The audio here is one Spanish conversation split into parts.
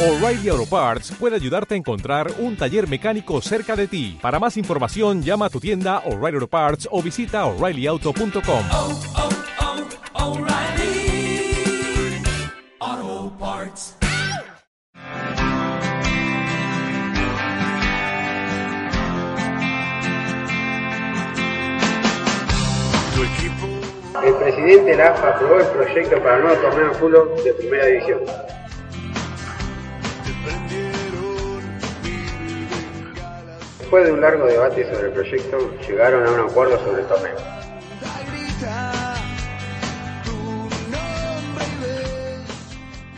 O'Reilly Auto Parts puede ayudarte a encontrar un taller mecánico cerca de ti. Para más información, llama a tu tienda O'Reilly Auto Parts o visita oreillyauto.com. oh, oh, Parts. El presidente de la AFA aprobó el proyecto para el nuevo torneo de fútbol de primera división. Después de un largo debate sobre el proyecto, llegaron a un acuerdo sobre el torneo.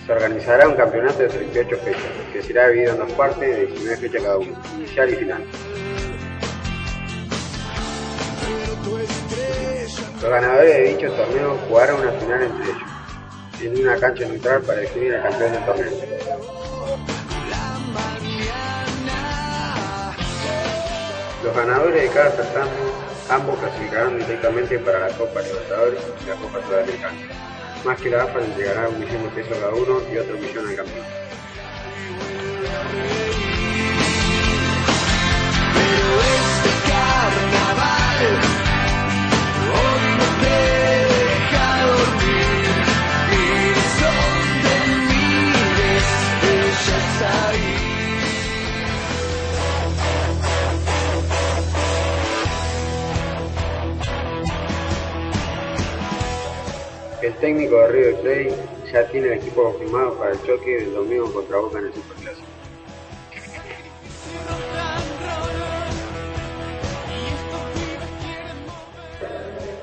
Se organizará un campeonato de 38 fechas, que será dividido en dos partes de 19 fechas cada uno, inicial y final. Los ganadores de dicho torneo jugaron una final entre ellos, en una cancha neutral para definir al campeón del torneo. Los ganadores de cada certamen, ambos clasificarán directamente para la Copa Libertadores y la Copa Sudamericana. Más que la AFA entregará un millón de pesos cada uno y otro millón al campeón. Técnico de River Plate ya tiene el equipo confirmado para el choque del domingo contra Boca en el Superclásico.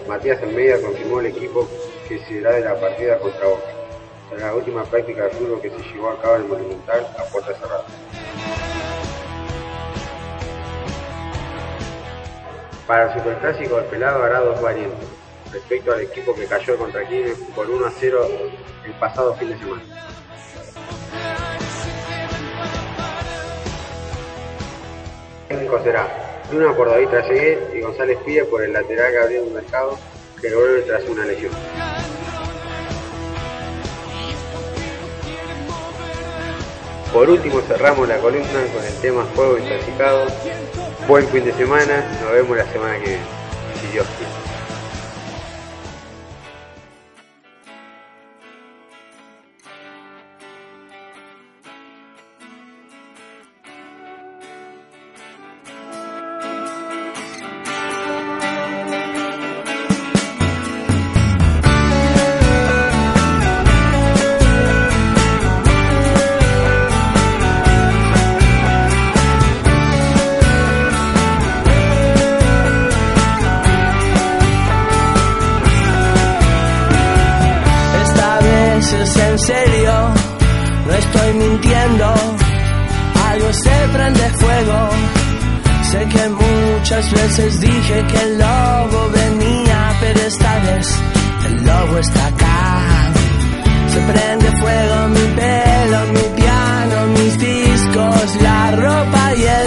Matías Almeida confirmó el equipo que será de la partida contra Boca, tras la última práctica de fútbol que se llevó a cabo en el Monumental a puerta cerrada. Para el Superclásico, el pelado hará dos variantes respecto al equipo que cayó contra Quilmes por 1 a 0 el pasado fin de semana. El técnico será Bruno por David Traseguet y González Pide por el lateral Gabriel Mercado que vuelve tras una lesión. Por último cerramos la columna con el tema Juego Intoxicado. Buen fin de semana, nos vemos la semana que viene, en serio, no estoy mintiendo. Algo se prende fuego. Sé que muchas veces dije que el lobo venía, pero esta vez el lobo está acá. Se prende fuego mi pelo, mi piano, mis discos, la ropa y el